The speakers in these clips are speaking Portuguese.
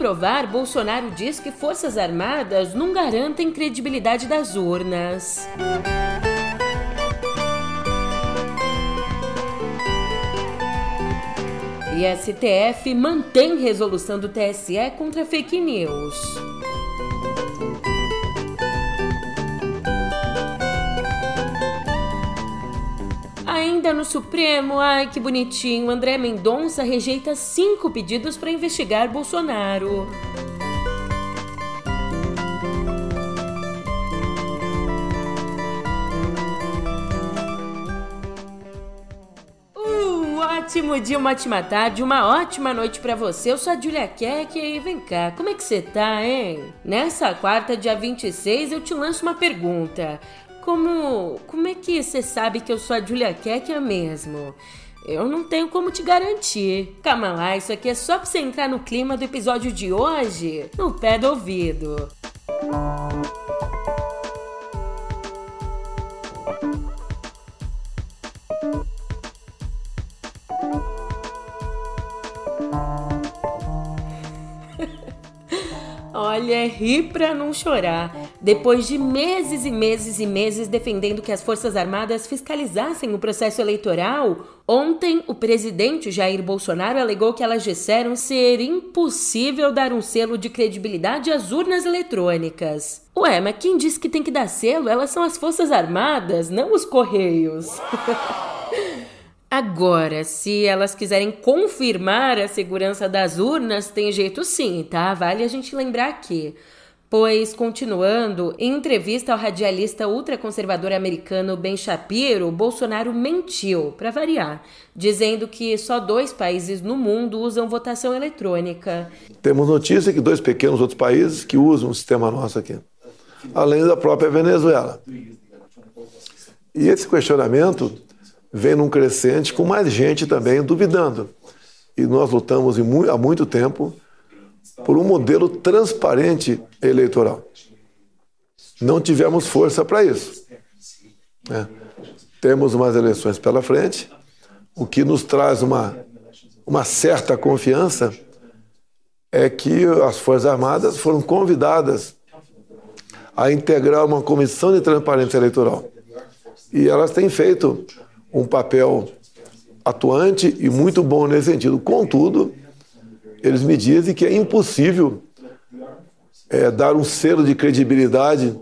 provar, Bolsonaro diz que Forças Armadas não garantem credibilidade das urnas. E STF mantém resolução do TSE contra fake news. Ainda no Supremo, ai que bonitinho, André Mendonça rejeita cinco pedidos para investigar Bolsonaro. ótimo dia, uma ótima tarde, uma ótima noite para você. Eu sou a Julia Keck e vem cá, como é que você tá, hein? Nessa quarta, dia 26, eu te lanço uma pergunta. Como, como é que você sabe que eu sou a Julia Keck mesmo? Eu não tenho como te garantir. Calma lá, isso aqui é só pra você entrar no clima do episódio de hoje, no pé do ouvido. Música Olha, ri pra não chorar. Depois de meses e meses e meses defendendo que as Forças Armadas fiscalizassem o processo eleitoral, ontem o presidente Jair Bolsonaro alegou que elas disseram ser impossível dar um selo de credibilidade às urnas eletrônicas. Ué, mas quem disse que tem que dar selo? Elas são as Forças Armadas, não os Correios. Agora, se elas quiserem confirmar a segurança das urnas, tem jeito sim, tá? Vale a gente lembrar aqui. Pois, continuando, em entrevista ao radialista ultraconservador americano Ben Shapiro, Bolsonaro mentiu, para variar, dizendo que só dois países no mundo usam votação eletrônica. Temos notícia que dois pequenos outros países que usam o sistema nosso aqui, além da própria Venezuela. E esse questionamento vem num crescente com mais gente também duvidando. E nós lutamos há muito tempo por um modelo transparente eleitoral. Não tivemos força para isso. Né? Temos umas eleições pela frente, o que nos traz uma, uma certa confiança é que as Forças Armadas foram convidadas a integrar uma comissão de transparência eleitoral. E elas têm feito um papel atuante e muito bom nesse sentido. Contudo, eles me dizem que é impossível é, dar um selo de credibilidade,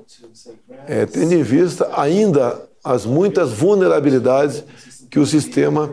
é, tendo em vista ainda as muitas vulnerabilidades que o sistema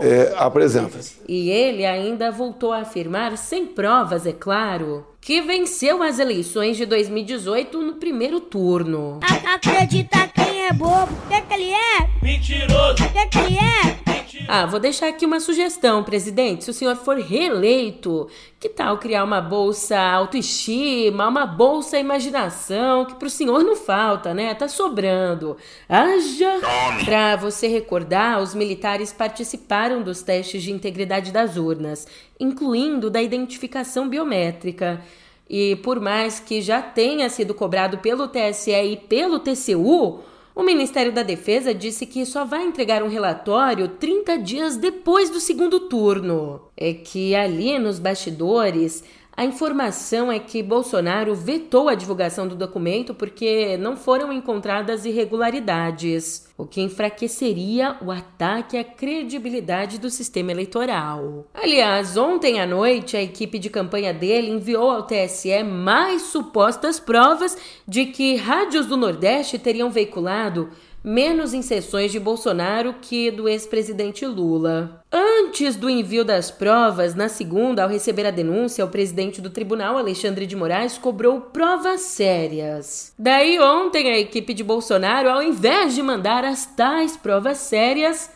é, apresenta. E ele ainda voltou a afirmar, sem provas, é claro, que venceu as eleições de 2018 no primeiro turno. Acredita quem é bobo? O que, que ele é? Mentiroso! O que, que ele é? Ah, vou deixar aqui uma sugestão, presidente. Se o senhor for reeleito, que tal criar uma bolsa autoestima, uma bolsa imaginação, que pro senhor não falta, né? Tá sobrando. Haja! Pra você recordar, os militares participaram dos testes de integridade das urnas, incluindo da identificação biométrica. E por mais que já tenha sido cobrado pelo TSE e pelo TCU, o Ministério da Defesa disse que só vai entregar um relatório 30 dias depois do segundo turno. É que ali nos bastidores a informação é que Bolsonaro vetou a divulgação do documento porque não foram encontradas irregularidades, o que enfraqueceria o ataque à credibilidade do sistema eleitoral. Aliás, ontem à noite, a equipe de campanha dele enviou ao TSE mais supostas provas de que rádios do Nordeste teriam veiculado menos em sessões de Bolsonaro que do ex-presidente Lula. Antes do envio das provas, na segunda, ao receber a denúncia, o presidente do tribunal, Alexandre de Moraes, cobrou provas sérias. Daí, ontem, a equipe de Bolsonaro, ao invés de mandar as tais provas sérias,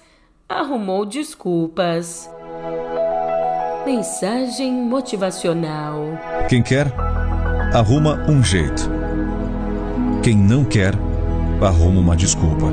arrumou desculpas. Mensagem motivacional. Quem quer, arruma um jeito. Quem não quer, arruma uma desculpa.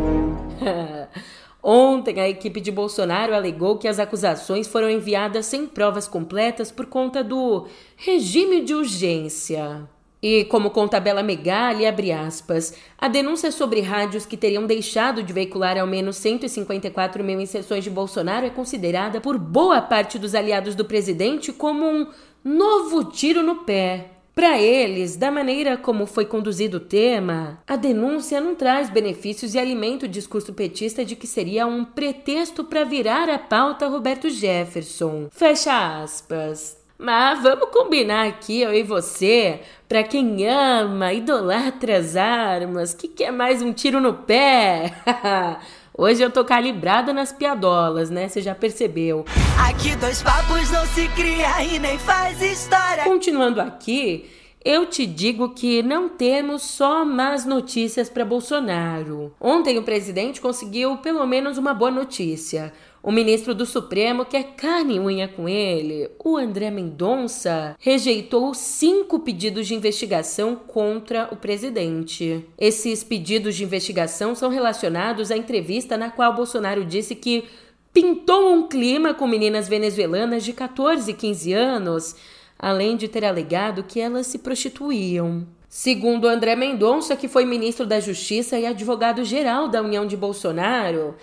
Ontem, a equipe de Bolsonaro alegou que as acusações foram enviadas sem provas completas por conta do regime de urgência. E como conta Bela Megali, abre aspas, a denúncia sobre rádios que teriam deixado de veicular ao menos 154 mil inserções de Bolsonaro é considerada por boa parte dos aliados do presidente como um novo tiro no pé. Para eles, da maneira como foi conduzido o tema, a denúncia não traz benefícios e alimenta o discurso petista de que seria um pretexto para virar a pauta Roberto Jefferson. Fecha aspas. Mas vamos combinar aqui, eu e você, para quem ama, idolatra as armas, que quer mais um tiro no pé. Hoje eu tô calibrada nas piadolas, né? Você já percebeu. Aqui dois papos não se cria e nem faz história. Continuando aqui, eu te digo que não temos só más notícias para Bolsonaro. Ontem o presidente conseguiu pelo menos uma boa notícia. O ministro do Supremo quer carne e unha com ele. O André Mendonça rejeitou cinco pedidos de investigação contra o presidente. Esses pedidos de investigação são relacionados à entrevista na qual Bolsonaro disse que pintou um clima com meninas venezuelanas de 14 e 15 anos, além de ter alegado que elas se prostituíam. Segundo André Mendonça, que foi ministro da Justiça e advogado-geral da União de Bolsonaro,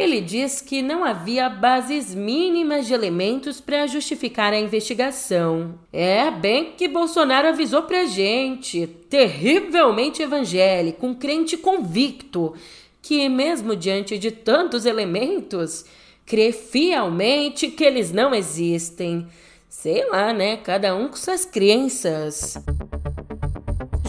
ele diz que não havia bases mínimas de elementos para justificar a investigação. É bem que Bolsonaro avisou pra gente, terrivelmente evangélico, um crente convicto, que mesmo diante de tantos elementos, crê fielmente que eles não existem. Sei lá, né? Cada um com suas crenças.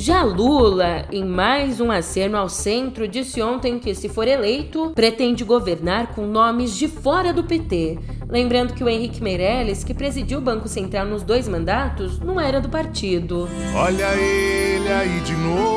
Já Lula, em mais um aceno ao centro, disse ontem que, se for eleito, pretende governar com nomes de fora do PT. Lembrando que o Henrique Meirelles, que presidiu o Banco Central nos dois mandatos, não era do partido. Olha ele aí de novo.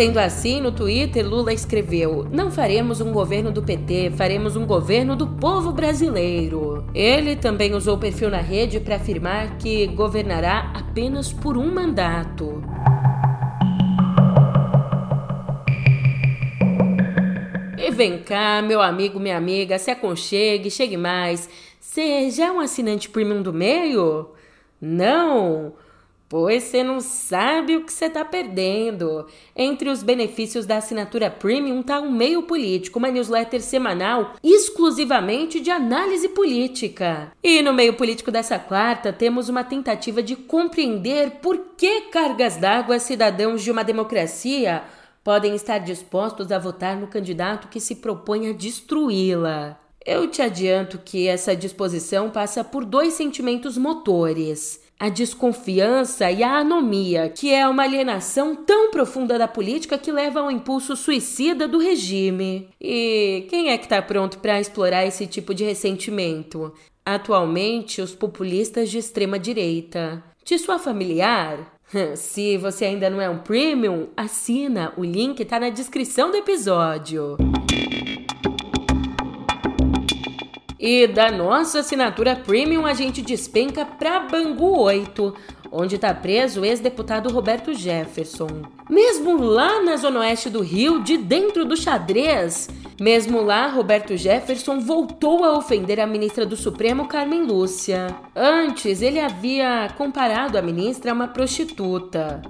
Sendo assim, no Twitter, Lula escreveu: Não faremos um governo do PT, faremos um governo do povo brasileiro. Ele também usou o perfil na rede para afirmar que governará apenas por um mandato. E vem cá, meu amigo, minha amiga, se aconchegue, chegue mais. Já é um assinante premium do meio? Não? Pois você não sabe o que você está perdendo. Entre os benefícios da assinatura Premium está um meio político, uma newsletter semanal exclusivamente de análise política. E no meio político dessa quarta temos uma tentativa de compreender por que cargas d'água cidadãos de uma democracia podem estar dispostos a votar no candidato que se propõe a destruí-la. Eu te adianto que essa disposição passa por dois sentimentos motores a desconfiança e a anomia, que é uma alienação tão profunda da política que leva ao impulso suicida do regime. E quem é que está pronto para explorar esse tipo de ressentimento? Atualmente, os populistas de extrema direita. De sua familiar? Se você ainda não é um premium, assina, o link está na descrição do episódio. E da nossa assinatura premium a gente despenca para Bangu 8, onde está preso o ex-deputado Roberto Jefferson. Mesmo lá na zona oeste do Rio, de dentro do xadrez, mesmo lá, Roberto Jefferson voltou a ofender a ministra do Supremo, Carmen Lúcia. Antes, ele havia comparado a ministra a uma prostituta.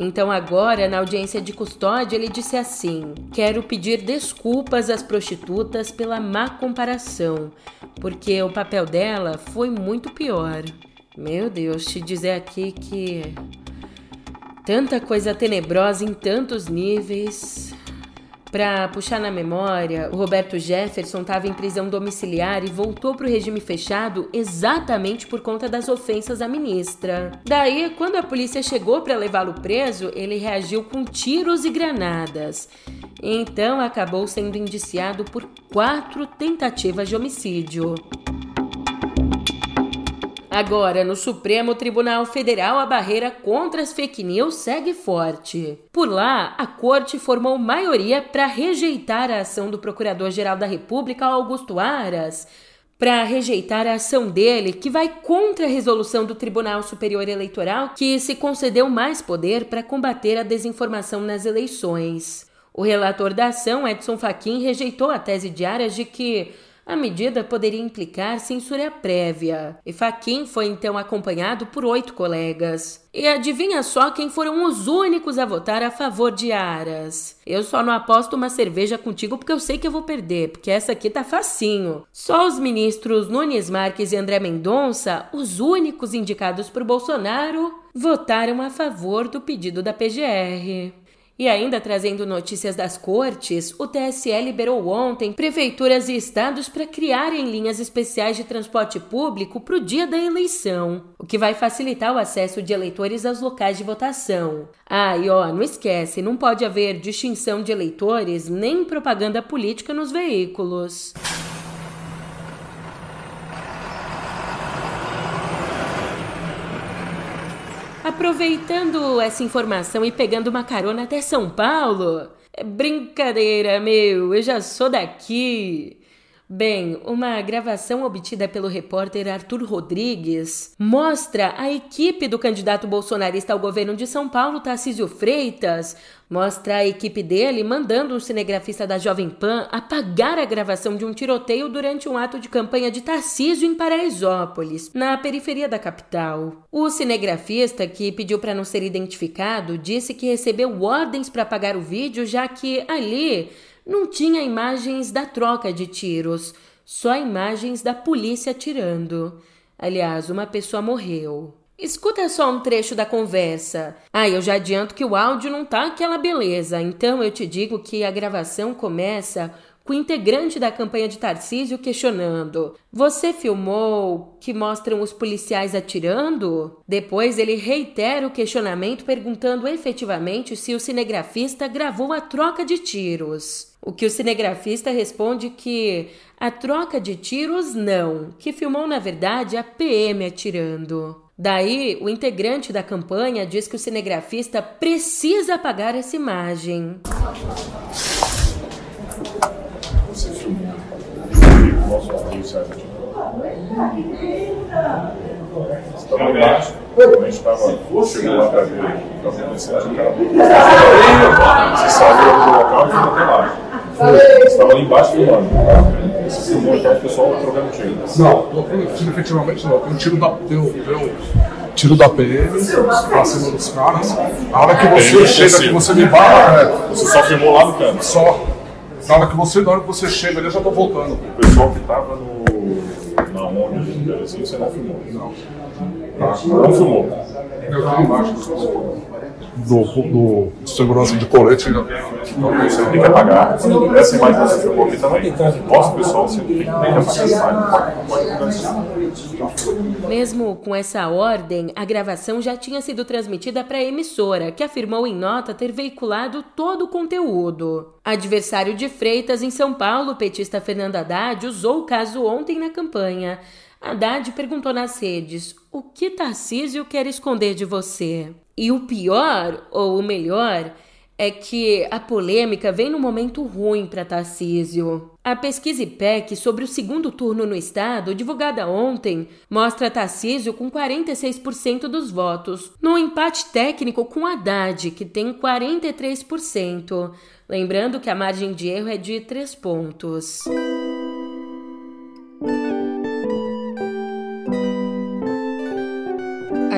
Então, agora, na audiência de custódia, ele disse assim: Quero pedir desculpas às prostitutas pela má comparação, porque o papel dela foi muito pior. Meu Deus, te dizer aqui que. Tanta coisa tenebrosa em tantos níveis. Para puxar na memória, o Roberto Jefferson estava em prisão domiciliar e voltou para o regime fechado exatamente por conta das ofensas à ministra. Daí, quando a polícia chegou para levá-lo preso, ele reagiu com tiros e granadas. Então, acabou sendo indiciado por quatro tentativas de homicídio. Agora, no Supremo Tribunal Federal, a barreira contra as fake news segue forte. Por lá, a corte formou maioria para rejeitar a ação do Procurador-Geral da República, Augusto Aras, para rejeitar a ação dele, que vai contra a resolução do Tribunal Superior Eleitoral, que se concedeu mais poder para combater a desinformação nas eleições. O relator da ação, Edson Fachin, rejeitou a tese de Aras de que A medida poderia implicar censura prévia, e Faquin foi então acompanhado por oito colegas. E adivinha só quem foram os únicos a votar a favor de Aras? Eu só não aposto uma cerveja contigo porque eu sei que eu vou perder, porque essa aqui tá facinho. Só os ministros Nunes Marques e André Mendonça, os únicos indicados por Bolsonaro, votaram a favor do pedido da PGR. E ainda trazendo notícias das cortes, o TSE liberou ontem prefeituras e estados para criarem linhas especiais de transporte público para o dia da eleição, o que vai facilitar o acesso de eleitores aos locais de votação. Ah, e ó, não esquece, não pode haver distinção de eleitores nem propaganda política nos veículos. Aproveitando essa informação e pegando uma carona até São Paulo. É brincadeira, meu, eu já sou daqui. Bem, uma gravação obtida pelo repórter Arthur Rodrigues mostra a equipe do candidato bolsonarista ao governo de São Paulo, Tarcísio Freitas, mostra a equipe dele mandando um cinegrafista da Jovem Pan apagar a gravação de um tiroteio durante um ato de campanha de Tarcísio em Paraisópolis, na periferia da capital. O cinegrafista, que pediu para não ser identificado, disse que recebeu ordens para apagar o vídeo, já que ali não tinha imagens da troca de tiros, só imagens da polícia atirando. Aliás, uma pessoa morreu. Escuta só um trecho da conversa. Ah, eu já adianto que o áudio não tá aquela beleza, então eu te digo que a gravação começa com o integrante da campanha de Tarcísio questionando: Você filmou que mostram os policiais atirando? Depois ele reitera o questionamento perguntando efetivamente se o cinegrafista gravou a troca de tiros. O que o cinegrafista responde que a troca de tiros não, que filmou na verdade a PM atirando. Daí, o integrante da campanha diz que o cinegrafista precisa apagar essa imagem. Policiais aqui. Estava embaixo, a gente estava, chegou lá para ver o que estava acontecendo, o cara. Você saiu do local e foi até lá. Você estava ali embaixo filmando. Você filmou então o pessoal trocando tiro. Não, tiro efetivamente não. Tem um tiro da. Deu, deu tiro da PM pra cima dos caras. A hora que você chega, que você me barra, é, Você só filmou lá no canto? Só. Na hora que você, na hora que você chega, eu já tô voltando. O pessoal que tava no. na onde assim, você não filmou? Não. Não filmou. Eu tô embaixo do, do, segurança de colete. Então você tem que apagar. Essa imagem que você filmou aqui também. Mostra pessoal, você tem que apagar essa Mesmo com essa ordem, a gravação já tinha sido transmitida para a emissora, que afirmou em nota ter veiculado todo o conteúdo. Adversário de Freitas em São Paulo, petista Fernando Haddad usou o caso ontem na campanha. Haddad perguntou nas redes: o que Tarcísio quer esconder de você? E o pior, ou o melhor, é que a polêmica vem num momento ruim para Tarcísio. A pesquisa IPEC sobre o segundo turno no estado, divulgada ontem, mostra Tarcísio com 46% dos votos, num empate técnico com Haddad, que tem 43%. Lembrando que a margem de erro é de 3 pontos.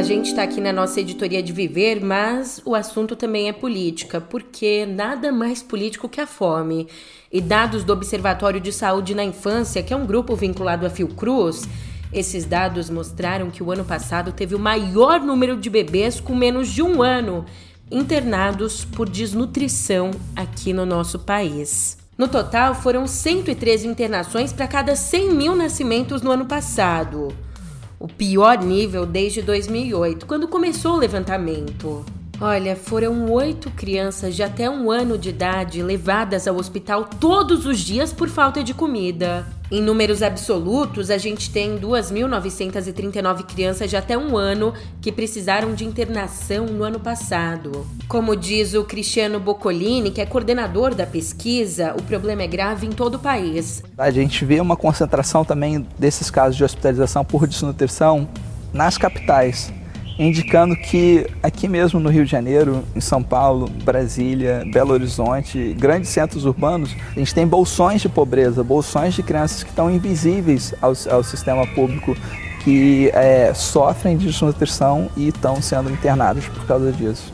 A gente está aqui na nossa editoria de viver, mas o assunto também é política, porque nada mais político que a fome. E dados do Observatório de Saúde na Infância, que é um grupo vinculado à Fiocruz, esses dados mostraram que o ano passado teve o maior número de bebês com menos de um ano internados por desnutrição aqui no nosso país. No total, foram 113 internações para cada 100 mil nascimentos no ano passado o pior nível desde 2008, quando começou o levantamento. Olha, foram oito crianças de até um ano de idade levadas ao hospital todos os dias por falta de comida. Em números absolutos, a gente tem 2.939 crianças de até um ano que precisaram de internação no ano passado. Como diz o Cristiano Boccolini, que é coordenador da pesquisa, o problema é grave em todo o país. A gente vê uma concentração também desses casos de hospitalização por desnutrição nas capitais indicando que aqui mesmo no Rio de Janeiro, em São Paulo, Brasília, Belo Horizonte, grandes centros urbanos, a gente tem bolsões de pobreza, bolsões de crianças que estão invisíveis ao, ao sistema público, que é, sofrem de desnutrição e estão sendo internadas por causa disso.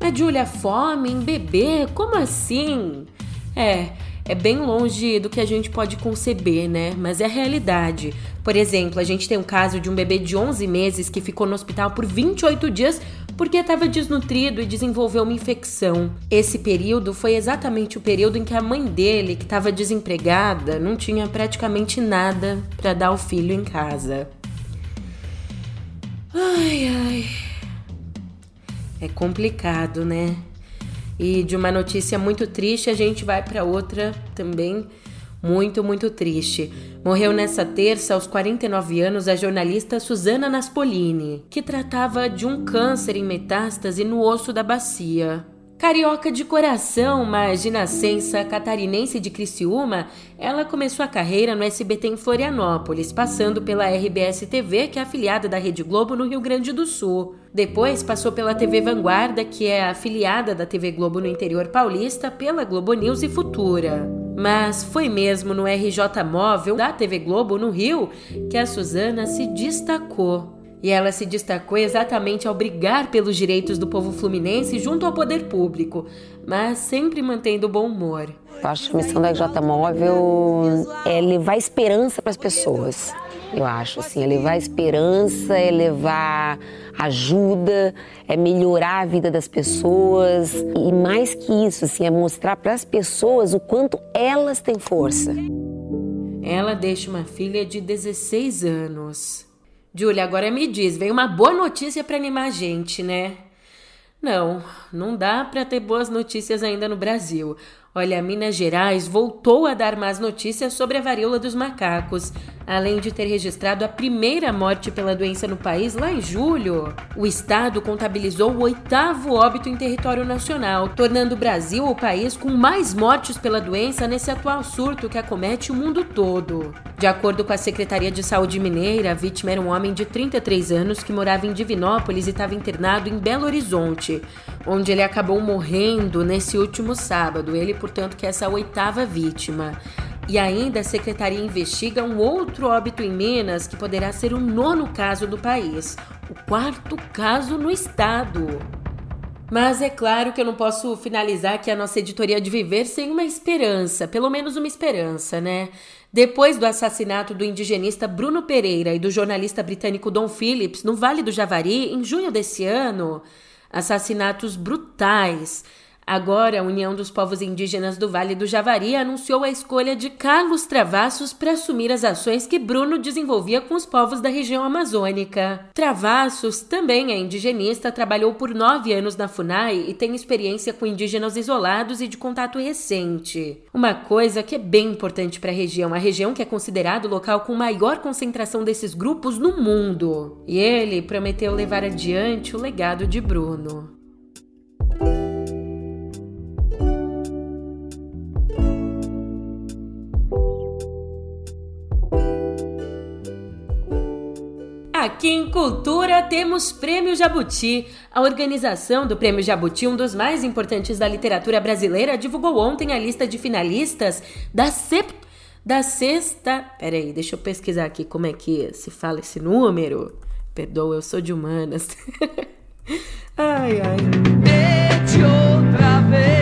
Mas, Júlia, fome bebê? Como assim? É, é bem longe do que a gente pode conceber, né? Mas é a realidade. Por exemplo, a gente tem um caso de um bebê de 11 meses que ficou no hospital por 28 dias porque estava desnutrido e desenvolveu uma infecção. Esse período foi exatamente o período em que a mãe dele, que estava desempregada, não tinha praticamente nada para dar ao filho em casa. Ai, ai. É complicado, né? E de uma notícia muito triste, a gente vai para outra também muito, muito triste. Morreu nessa terça, aos 49 anos, a jornalista Susana Naspolini, que tratava de um câncer em metástase no osso da bacia. Carioca de coração, mas de nascença catarinense de Criciúma, ela começou a carreira no SBT em Florianópolis, passando pela RBS TV, que é afiliada da Rede Globo no Rio Grande do Sul. Depois passou pela TV Vanguarda, que é afiliada da TV Globo no interior paulista, pela Globo News e Futura. Mas foi mesmo no RJ Móvel da TV Globo no Rio que a Suzana se destacou. E ela se destacou exatamente ao brigar pelos direitos do povo fluminense junto ao poder público, mas sempre mantendo o bom humor. Eu acho que a missão da RJ Móvel é levar esperança para as pessoas. Eu acho assim, é levar esperança, é levar ajuda, é melhorar a vida das pessoas e mais que isso, assim, é mostrar para as pessoas o quanto elas têm força. Ela deixa uma filha de 16 anos. Júlia, agora me diz, veio uma boa notícia para animar a gente, né? Não, não dá para ter boas notícias ainda no Brasil. Olha, Minas Gerais voltou a dar más notícias sobre a varíola dos macacos, além de ter registrado a primeira morte pela doença no país lá em julho. O estado contabilizou o oitavo óbito em território nacional, tornando o Brasil o país com mais mortes pela doença nesse atual surto que acomete o mundo todo. De acordo com a Secretaria de Saúde Mineira, a vítima era um homem de 33 anos que morava em Divinópolis e estava internado em Belo Horizonte, onde ele acabou morrendo nesse último sábado. Ele, portanto, que é essa oitava vítima. E ainda a secretaria investiga um outro óbito em Minas que poderá ser o nono caso do país, o quarto caso no estado. Mas é claro que eu não posso finalizar aqui a nossa editoria de viver sem uma esperança, pelo menos uma esperança, né? Depois do assassinato do indigenista Bruno Pereira e do jornalista britânico Don Phillips no Vale do Javari, em junho desse ano, assassinatos brutais Agora, a União dos Povos Indígenas do Vale do Javari anunciou a escolha de Carlos Travassos para assumir as ações que Bruno desenvolvia com os povos da região amazônica. Travassos também é indigenista, trabalhou por nove anos na FUNAI e tem experiência com indígenas isolados e de contato recente. Uma coisa que é bem importante para a região, a região que é considerado o local com maior concentração desses grupos no mundo. E ele prometeu levar adiante o legado de Bruno. Aqui em Cultura temos Prêmio Jabuti. A organização do Prêmio Jabuti, um dos mais importantes da literatura brasileira, divulgou ontem a lista de finalistas da sept... da sexta. Peraí, deixa eu pesquisar aqui como é que se fala esse número. Perdoa, eu sou de humanas. ai, ai. Outra vez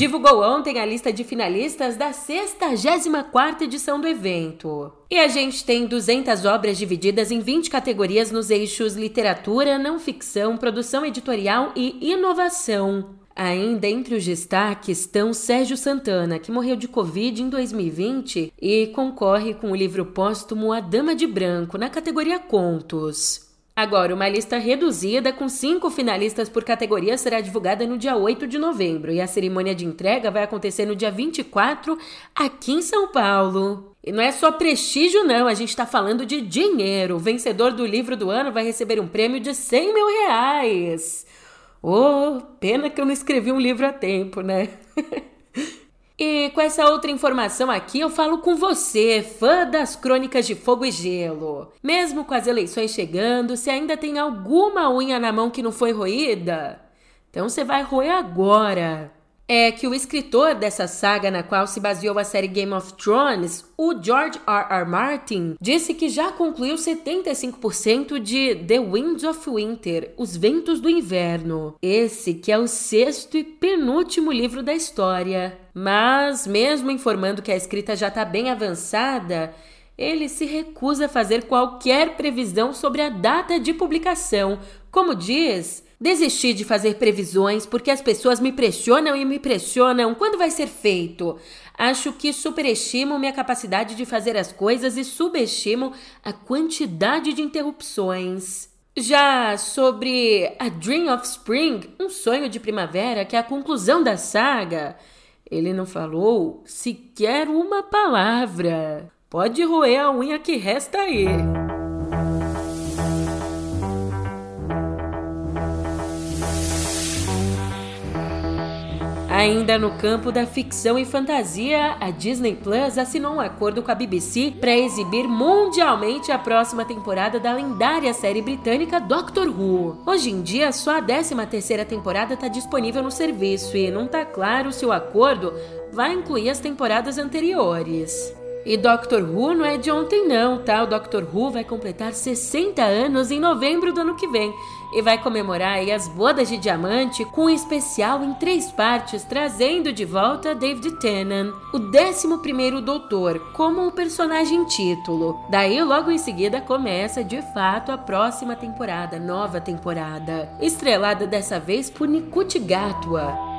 divulgou ontem a lista de finalistas da 64ª edição do evento. E a gente tem 200 obras divididas em 20 categorias nos eixos literatura, não ficção, produção editorial e inovação. Ainda entre os destaques estão Sérgio Santana, que morreu de Covid em 2020 e concorre com o livro póstumo A Dama de Branco, na categoria Contos. Agora, uma lista reduzida com cinco finalistas por categoria será divulgada no dia 8 de novembro e a cerimônia de entrega vai acontecer no dia 24 aqui em São Paulo. E não é só prestígio, não, a gente está falando de dinheiro. O vencedor do livro do ano vai receber um prêmio de 100 mil reais. Oh, pena que eu não escrevi um livro a tempo, né? E com essa outra informação aqui, eu falo com você, fã das crônicas de fogo e gelo. Mesmo com as eleições chegando, se ainda tem alguma unha na mão que não foi roída, então você vai roer agora é que o escritor dessa saga na qual se baseou a série Game of Thrones, o George R. R. Martin, disse que já concluiu 75% de The Winds of Winter, Os Ventos do Inverno. Esse que é o sexto e penúltimo livro da história. Mas, mesmo informando que a escrita já está bem avançada, ele se recusa a fazer qualquer previsão sobre a data de publicação. Como diz, Desisti de fazer previsões porque as pessoas me pressionam e me pressionam quando vai ser feito. Acho que superestimo minha capacidade de fazer as coisas e subestimo a quantidade de interrupções. Já sobre A Dream of Spring, um sonho de primavera, que é a conclusão da saga, ele não falou sequer uma palavra. Pode roer a unha que resta aí. Ainda no campo da ficção e fantasia, a Disney Plus assinou um acordo com a BBC para exibir mundialmente a próxima temporada da lendária série britânica Doctor Who. Hoje em dia, só a 13ª temporada está disponível no serviço e não está claro se o acordo vai incluir as temporadas anteriores. E Doctor Who não é de ontem não, tá? O Doctor Who vai completar 60 anos em novembro do ano que vem e vai comemorar as bodas de diamante com um especial em três partes, trazendo de volta David Tennant, o 11º Doutor, como o personagem título. Daí logo em seguida começa de fato a próxima temporada, nova temporada, estrelada dessa vez por Nikut Gatwa.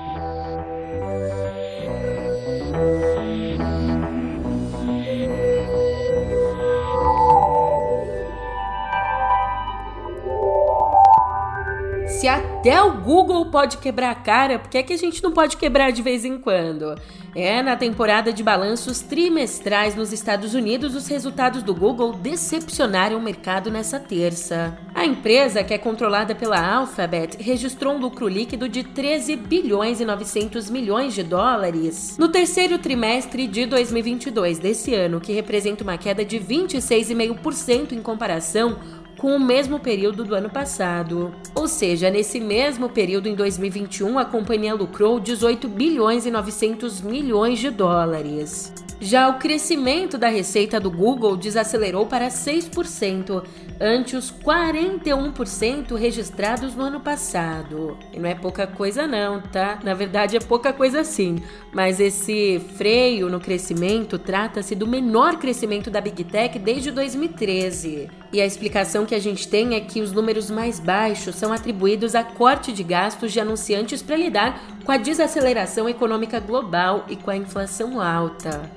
Até o Google pode quebrar a cara, por que, é que a gente não pode quebrar de vez em quando? É, na temporada de balanços trimestrais nos Estados Unidos, os resultados do Google decepcionaram o mercado nessa terça. A empresa, que é controlada pela Alphabet, registrou um lucro líquido de 13 bilhões e 900 milhões de dólares no terceiro trimestre de 2022 desse ano, que representa uma queda de 26,5% em comparação com o mesmo período do ano passado. Ou seja, nesse mesmo período em 2021, a companhia lucrou 18 bilhões e 900 milhões de dólares. Já o crescimento da receita do Google desacelerou para 6%, ante os 41% registrados no ano passado. E não é pouca coisa não, tá? Na verdade é pouca coisa sim, mas esse freio no crescimento trata-se do menor crescimento da Big Tech desde 2013. E a explicação que a gente tem é que os números mais baixos são atribuídos a corte de gastos de anunciantes para lidar com a desaceleração econômica global e com a inflação alta.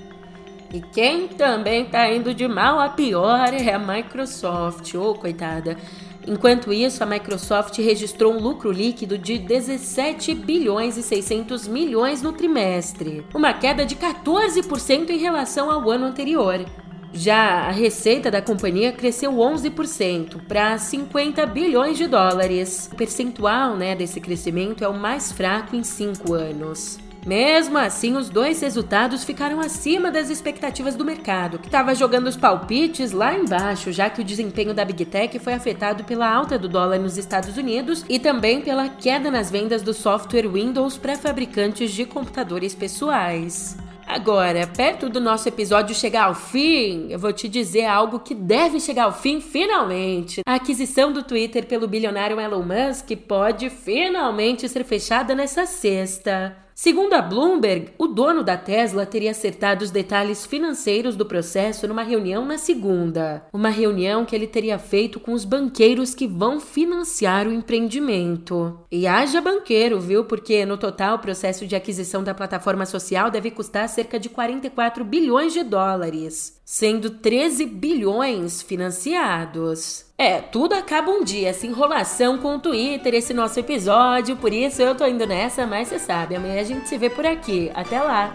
E quem também tá indo de mal a pior é a Microsoft. Ô, oh, coitada. Enquanto isso, a Microsoft registrou um lucro líquido de 17 bilhões e 600 milhões no trimestre, uma queda de 14% em relação ao ano anterior. Já a receita da companhia cresceu 11% para 50 bilhões de dólares. O percentual né, desse crescimento é o mais fraco em cinco anos. Mesmo assim, os dois resultados ficaram acima das expectativas do mercado, que estava jogando os palpites lá embaixo, já que o desempenho da Big Tech foi afetado pela alta do dólar nos Estados Unidos e também pela queda nas vendas do software Windows para fabricantes de computadores pessoais. Agora, perto do nosso episódio chegar ao fim, eu vou te dizer algo que deve chegar ao fim finalmente. A aquisição do Twitter pelo bilionário Elon Musk pode finalmente ser fechada nessa sexta. Segundo a Bloomberg, o dono da Tesla teria acertado os detalhes financeiros do processo numa reunião na segunda. Uma reunião que ele teria feito com os banqueiros que vão financiar o empreendimento. E haja banqueiro, viu? Porque no total o processo de aquisição da plataforma social deve custar cerca de 44 bilhões de dólares, sendo 13 bilhões financiados. É, tudo acaba um dia, essa enrolação com o Twitter, esse nosso episódio, por isso eu tô indo nessa, mas você sabe, amanhã a gente se vê por aqui. Até lá!